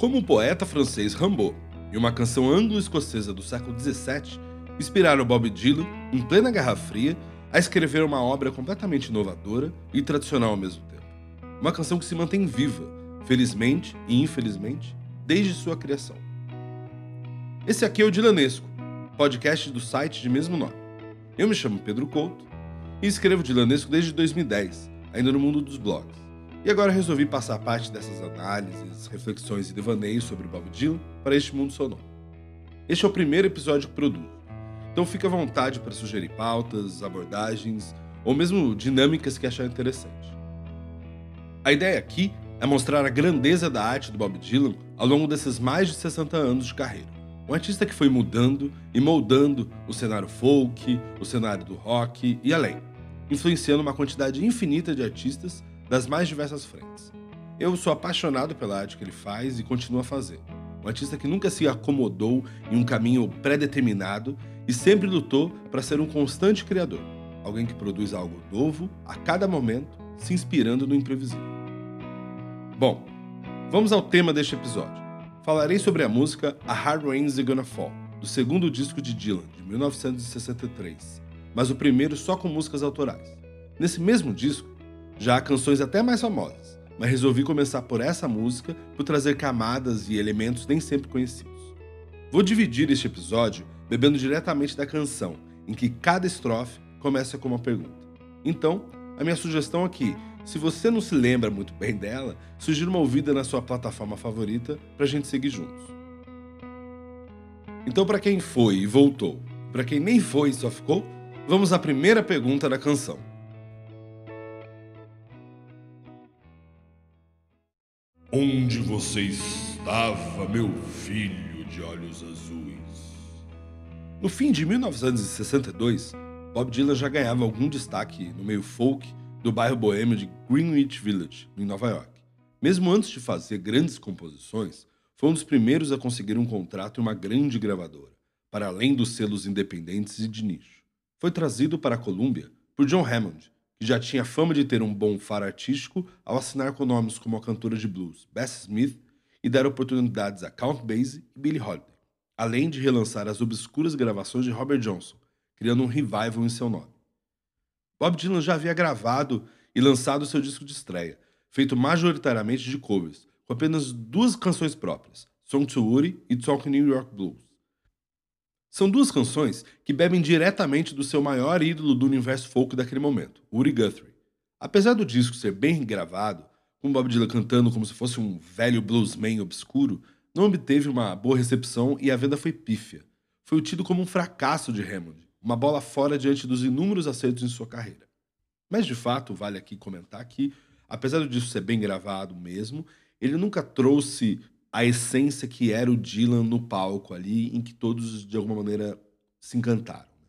Como o poeta francês Rimbaud e uma canção anglo-escocesa do século XVII inspiraram Bob Dylan, em plena Guerra Fria, a escrever uma obra completamente inovadora e tradicional ao mesmo tempo. Uma canção que se mantém viva, felizmente e infelizmente, desde sua criação. Esse aqui é o Dilanesco, podcast do site de mesmo nome. Eu me chamo Pedro Couto e escrevo Dilanesco desde 2010, ainda no mundo dos blogs. E agora resolvi passar parte dessas análises, reflexões e devaneios sobre Bob Dylan para este mundo sonoro. Este é o primeiro episódio que produzo, então fique à vontade para sugerir pautas, abordagens ou mesmo dinâmicas que achar interessante. A ideia aqui é mostrar a grandeza da arte do Bob Dylan ao longo desses mais de 60 anos de carreira. Um artista que foi mudando e moldando o cenário folk, o cenário do rock e além, influenciando uma quantidade infinita de artistas das mais diversas frentes. Eu sou apaixonado pela arte que ele faz e continua a fazer. Um artista que nunca se acomodou em um caminho pré-determinado e sempre lutou para ser um constante criador, alguém que produz algo novo a cada momento, se inspirando no imprevisível. Bom, vamos ao tema deste episódio. Falarei sobre a música A Hard Rain's Gonna Fall, do segundo disco de Dylan, de 1963, mas o primeiro só com músicas autorais. Nesse mesmo disco, já há canções até mais famosas, mas resolvi começar por essa música por trazer camadas e elementos nem sempre conhecidos. Vou dividir este episódio bebendo diretamente da canção, em que cada estrofe começa com uma pergunta. Então, a minha sugestão aqui, se você não se lembra muito bem dela, sugira uma ouvida na sua plataforma favorita para a gente seguir juntos. Então, para quem foi e voltou, para quem nem foi e só ficou, vamos à primeira pergunta da canção. Onde você estava, meu filho de olhos azuis? No fim de 1962, Bob Dylan já ganhava algum destaque no meio folk do bairro boêmio de Greenwich Village, em Nova York. Mesmo antes de fazer grandes composições, foi um dos primeiros a conseguir um contrato em uma grande gravadora, para além dos selos independentes e de nicho. Foi trazido para a Columbia por John Hammond, que já tinha fama de ter um bom faro artístico ao assinar com nomes como a cantora de blues Bessie Smith e dar oportunidades a Count Basie e Billie Holiday além de relançar as obscuras gravações de Robert Johnson, criando um revival em seu nome. Bob Dylan já havia gravado e lançado seu disco de estreia, feito majoritariamente de covers, com apenas duas canções próprias, Song to Woody e Talk New York Blues. São duas canções que bebem diretamente do seu maior ídolo do universo folk daquele momento, Woody Guthrie. Apesar do disco ser bem gravado, com Bob Dylan cantando como se fosse um velho bluesman obscuro, não obteve uma boa recepção e a venda foi pífia. Foi tido como um fracasso de Hammond, uma bola fora diante dos inúmeros acertos em sua carreira. Mas de fato, vale aqui comentar que, apesar disso ser bem gravado mesmo, ele nunca trouxe a essência que era o Dylan no palco ali, em que todos de alguma maneira se encantaram. Né?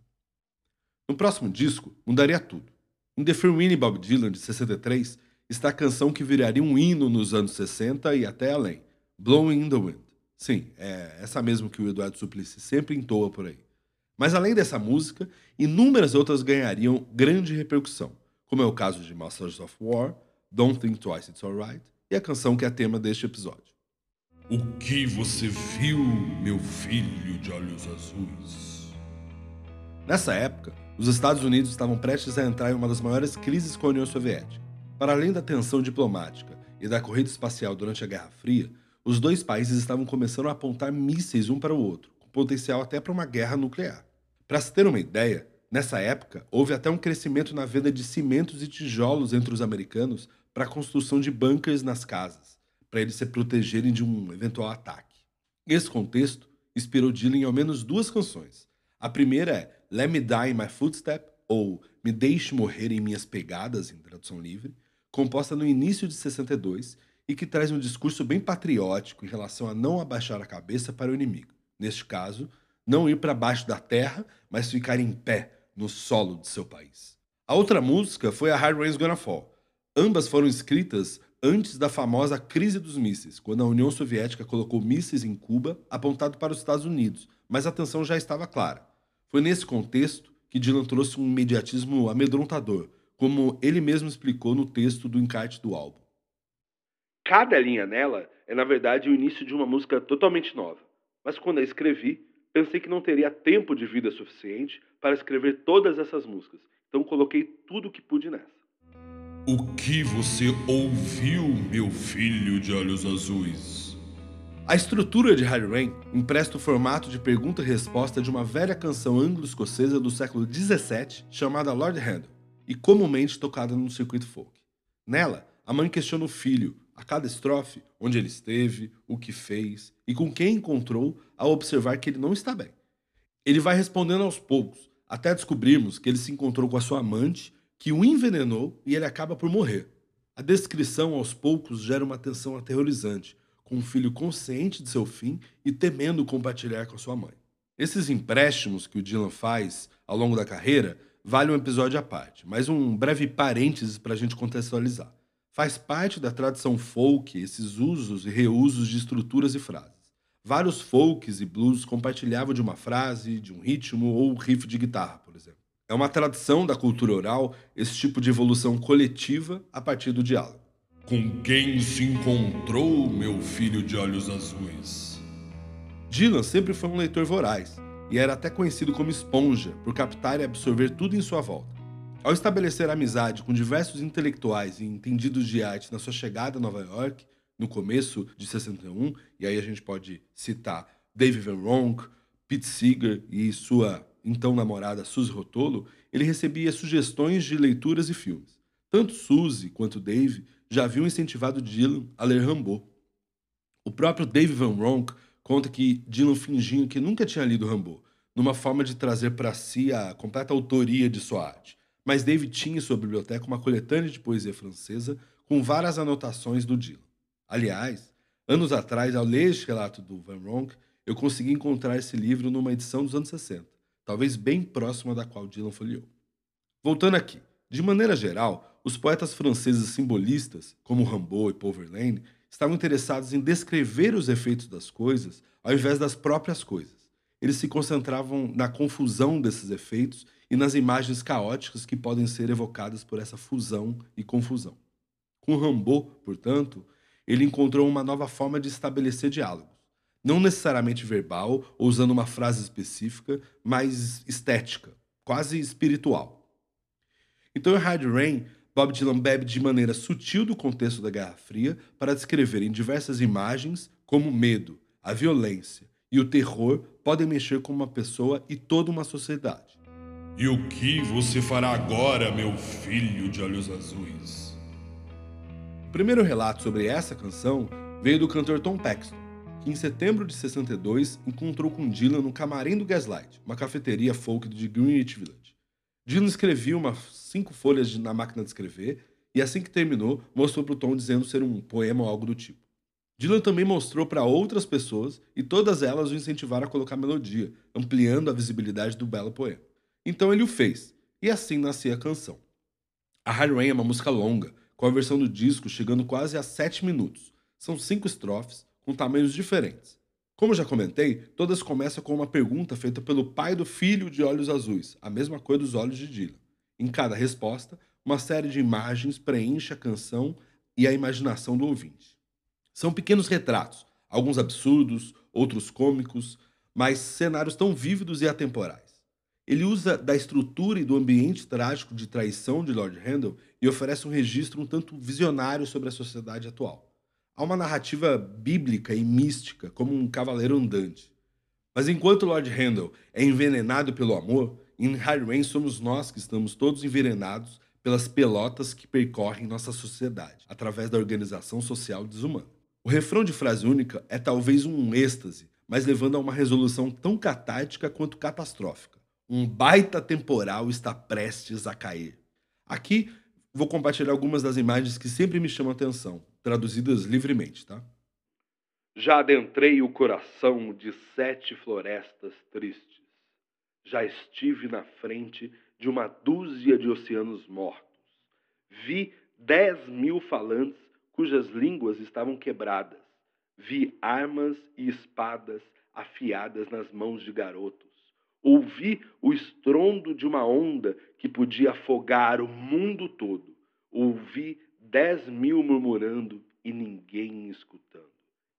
No próximo disco, mudaria tudo. Em The Free Bob Dylan, de 63, está a canção que viraria um hino nos anos 60 e até além, Blowing in the Wind. Sim, é essa mesmo que o Eduardo Suplicy sempre entoa por aí. Mas além dessa música, inúmeras outras ganhariam grande repercussão, como é o caso de Masters of War, Don't Think Twice It's Alright e a canção que é tema deste episódio. O que você viu, meu filho de olhos azuis? Nessa época, os Estados Unidos estavam prestes a entrar em uma das maiores crises com a União Soviética. Para além da tensão diplomática e da corrida espacial durante a Guerra Fria, os dois países estavam começando a apontar mísseis um para o outro, com potencial até para uma guerra nuclear. Para se ter uma ideia, nessa época houve até um crescimento na venda de cimentos e tijolos entre os americanos para a construção de bunkers nas casas, para eles se protegerem de um eventual ataque. Esse contexto inspirou Dylan em ao menos duas canções. A primeira é Let Me Die in My Footstep, ou Me Deixe Morrer em Minhas Pegadas, em tradução livre, composta no início de 62 e que traz um discurso bem patriótico em relação a não abaixar a cabeça para o inimigo. Neste caso, não ir para baixo da terra, mas ficar em pé no solo de seu país. A outra música foi a Hard Rain's Gonna Fall. Ambas foram escritas antes da famosa crise dos mísseis, quando a União Soviética colocou mísseis em Cuba apontado para os Estados Unidos, mas a tensão já estava clara. Foi nesse contexto que Dylan trouxe um imediatismo amedrontador, como ele mesmo explicou no texto do encarte do álbum. cada linha nela é, na verdade, o início de uma música totalmente nova. Mas quando a escrevi, pensei que não teria tempo de vida suficiente para escrever todas essas músicas. Então coloquei tudo o que pude nessa. O que você ouviu, meu filho de olhos azuis? A estrutura de Harry Rain empresta o formato de pergunta e resposta de uma velha canção anglo-escocesa do século XVII chamada Lord Handel e comumente tocada no circuito folk. Nela, a mãe questiona o filho, a cada estrofe, onde ele esteve, o que fez e com quem encontrou ao observar que ele não está bem. Ele vai respondendo aos poucos, até descobrirmos que ele se encontrou com a sua amante, que o envenenou e ele acaba por morrer. A descrição aos poucos gera uma tensão aterrorizante, com um filho consciente de seu fim e temendo compartilhar com sua mãe. Esses empréstimos que o Dylan faz ao longo da carreira vale um episódio à parte, mas um breve parênteses para a gente contextualizar. Faz parte da tradição folk esses usos e reusos de estruturas e frases. Vários folks e blues compartilhavam de uma frase, de um ritmo ou riff de guitarra, por exemplo. É uma tradição da cultura oral esse tipo de evolução coletiva a partir do diálogo. Com quem se encontrou, meu filho de olhos azuis? Dylan sempre foi um leitor voraz e era até conhecido como esponja por captar e absorver tudo em sua volta. Ao estabelecer amizade com diversos intelectuais e entendidos de arte na sua chegada a Nova York, no começo de 61, e aí a gente pode citar David Van Ronk, Pete Seeger e sua então namorada Suzy Rotolo, ele recebia sugestões de leituras e filmes. Tanto Suzy quanto Dave já haviam incentivado Dylan a ler Rambo. O próprio Dave Van Ronk conta que Dylan fingiu que nunca tinha lido Rambo, numa forma de trazer para si a completa autoria de sua arte. Mas Dave tinha em sua biblioteca uma coletânea de poesia francesa com várias anotações do Dylan. Aliás, anos atrás, ao ler este relato do Van Ronk, eu consegui encontrar esse livro numa edição dos anos 60, talvez bem próxima da qual Dylan folheou. Voltando aqui, de maneira geral, os poetas franceses simbolistas, como Rimbaud e Paul Verlaine, estavam interessados em descrever os efeitos das coisas ao invés das próprias coisas. Eles se concentravam na confusão desses efeitos e nas imagens caóticas que podem ser evocadas por essa fusão e confusão. Com Rimbaud, portanto, ele encontrou uma nova forma de estabelecer diálogos. Não necessariamente verbal ou usando uma frase específica, mas estética, quase espiritual. Então, em Hard Rain, Bob Dylan bebe de maneira sutil do contexto da Guerra Fria para descrever em diversas imagens como o medo, a violência e o terror podem mexer com uma pessoa e toda uma sociedade. E o que você fará agora, meu filho de olhos azuis? O primeiro relato sobre essa canção veio do cantor Tom Paxton, que em setembro de 62 encontrou com Dylan no camarim do Gaslight, uma cafeteria folk de Greenwich Village. Dylan escrevia umas cinco folhas na máquina de escrever e assim que terminou, mostrou para o Tom dizendo ser um poema ou algo do tipo. Dylan também mostrou para outras pessoas e todas elas o incentivaram a colocar melodia, ampliando a visibilidade do belo poema. Então ele o fez, e assim nascia a canção. A High Rain é uma música longa, com a versão do disco chegando quase a 7 minutos. São cinco estrofes, com tamanhos diferentes. Como já comentei, todas começam com uma pergunta feita pelo pai do filho de olhos azuis, a mesma cor dos olhos de Dylan. Em cada resposta, uma série de imagens preenche a canção e a imaginação do ouvinte. São pequenos retratos, alguns absurdos, outros cômicos, mas cenários tão vívidos e atemporais. Ele usa da estrutura e do ambiente trágico de traição de Lord Handel e oferece um registro um tanto visionário sobre a sociedade atual. Há uma narrativa bíblica e mística, como um cavaleiro andante. Mas enquanto Lord Handel é envenenado pelo amor, em High Rain somos nós que estamos todos envenenados pelas pelotas que percorrem nossa sociedade, através da organização social desumana. O refrão de frase única é talvez um êxtase, mas levando a uma resolução tão catártica quanto catastrófica. Um baita temporal está prestes a cair. Aqui vou compartilhar algumas das imagens que sempre me chamam a atenção, traduzidas livremente, tá? Já adentrei o coração de sete florestas tristes. Já estive na frente de uma dúzia de oceanos mortos. Vi dez mil falantes cujas línguas estavam quebradas. Vi armas e espadas afiadas nas mãos de garotos. Ouvi o estrondo de uma onda que podia afogar o mundo todo. Ouvi dez mil murmurando e ninguém escutando.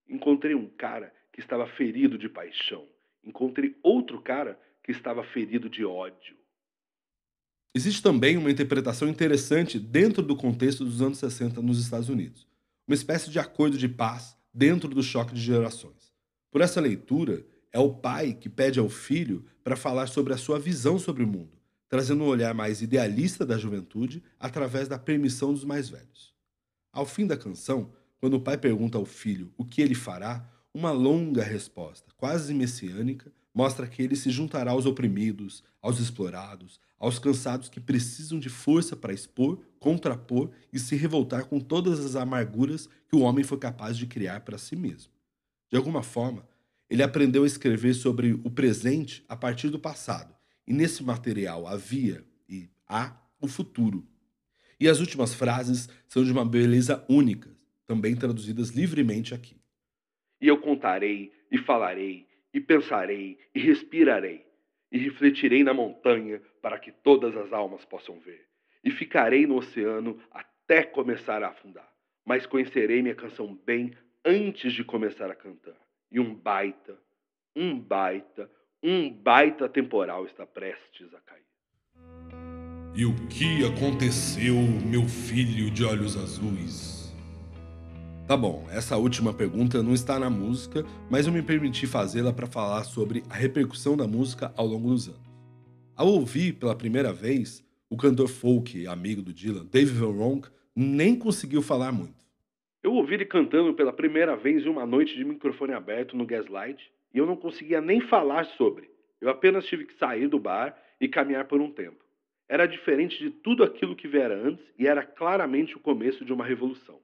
Encontrei um cara que estava ferido de paixão. Encontrei outro cara que estava ferido de ódio. Existe também uma interpretação interessante dentro do contexto dos anos 60 nos Estados Unidos. Uma espécie de acordo de paz dentro do choque de gerações. Por essa leitura, é o pai que pede ao filho para falar sobre a sua visão sobre o mundo, trazendo um olhar mais idealista da juventude através da permissão dos mais velhos. Ao fim da canção, quando o pai pergunta ao filho o que ele fará, uma longa resposta, quase messiânica, mostra que ele se juntará aos oprimidos, aos explorados, aos cansados que precisam de força para expor, contrapor e se revoltar com todas as amarguras que o homem foi capaz de criar para si mesmo. De alguma forma, ele aprendeu a escrever sobre o presente a partir do passado, e nesse material havia e há o futuro. E as últimas frases são de uma beleza única, também traduzidas livremente aqui. E eu contarei, e falarei, e pensarei, e respirarei, e refletirei na montanha para que todas as almas possam ver. E ficarei no oceano até começar a afundar. Mas conhecerei minha canção bem antes de começar a cantar. E um baita, um baita, um baita temporal está prestes a cair. E o que aconteceu, meu filho de olhos azuis? Tá bom, essa última pergunta não está na música, mas eu me permiti fazê-la para falar sobre a repercussão da música ao longo dos anos. Ao ouvir pela primeira vez, o cantor folk amigo do Dylan, Dave Van Ronk, nem conseguiu falar muito. Eu ouvi ele cantando pela primeira vez em uma noite de microfone aberto no Gaslight e eu não conseguia nem falar sobre. Eu apenas tive que sair do bar e caminhar por um tempo. Era diferente de tudo aquilo que viera antes e era claramente o começo de uma revolução.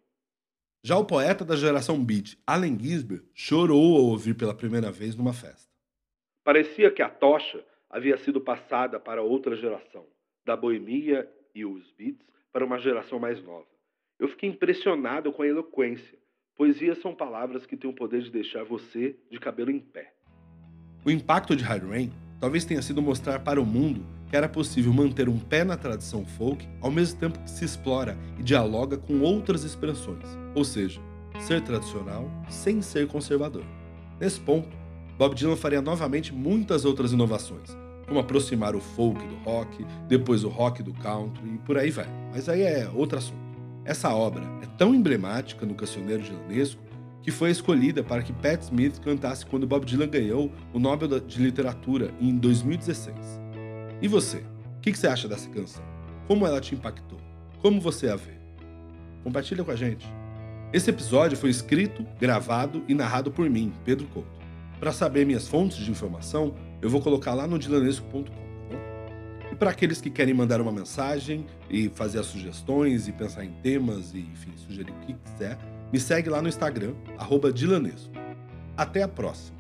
Já o poeta da geração beat, Allen Ginsberg, chorou ao ouvir pela primeira vez numa festa. Parecia que a tocha havia sido passada para outra geração, da boemia e os beats para uma geração mais nova. Eu fiquei impressionado com a eloquência. Poesias são palavras que têm o poder de deixar você de cabelo em pé. O impacto de Hard Rain talvez tenha sido mostrar para o mundo que era possível manter um pé na tradição folk ao mesmo tempo que se explora e dialoga com outras expressões, ou seja, ser tradicional sem ser conservador. Nesse ponto, Bob Dylan faria novamente muitas outras inovações, como aproximar o folk do rock, depois o rock do country e por aí vai. Mas aí é outro assunto. Essa obra é tão emblemática no cancioneiro dilanesco que foi escolhida para que Pat Smith cantasse quando Bob Dylan ganhou o Nobel de Literatura em 2016. E você? O que você acha dessa canção? Como ela te impactou? Como você a vê? Compartilha com a gente. Esse episódio foi escrito, gravado e narrado por mim, Pedro Couto. Para saber minhas fontes de informação, eu vou colocar lá no dilanesco.com. Para aqueles que querem mandar uma mensagem e fazer as sugestões e pensar em temas e, enfim, sugerir o que quiser, me segue lá no Instagram, arroba Dilanesco. Até a próxima!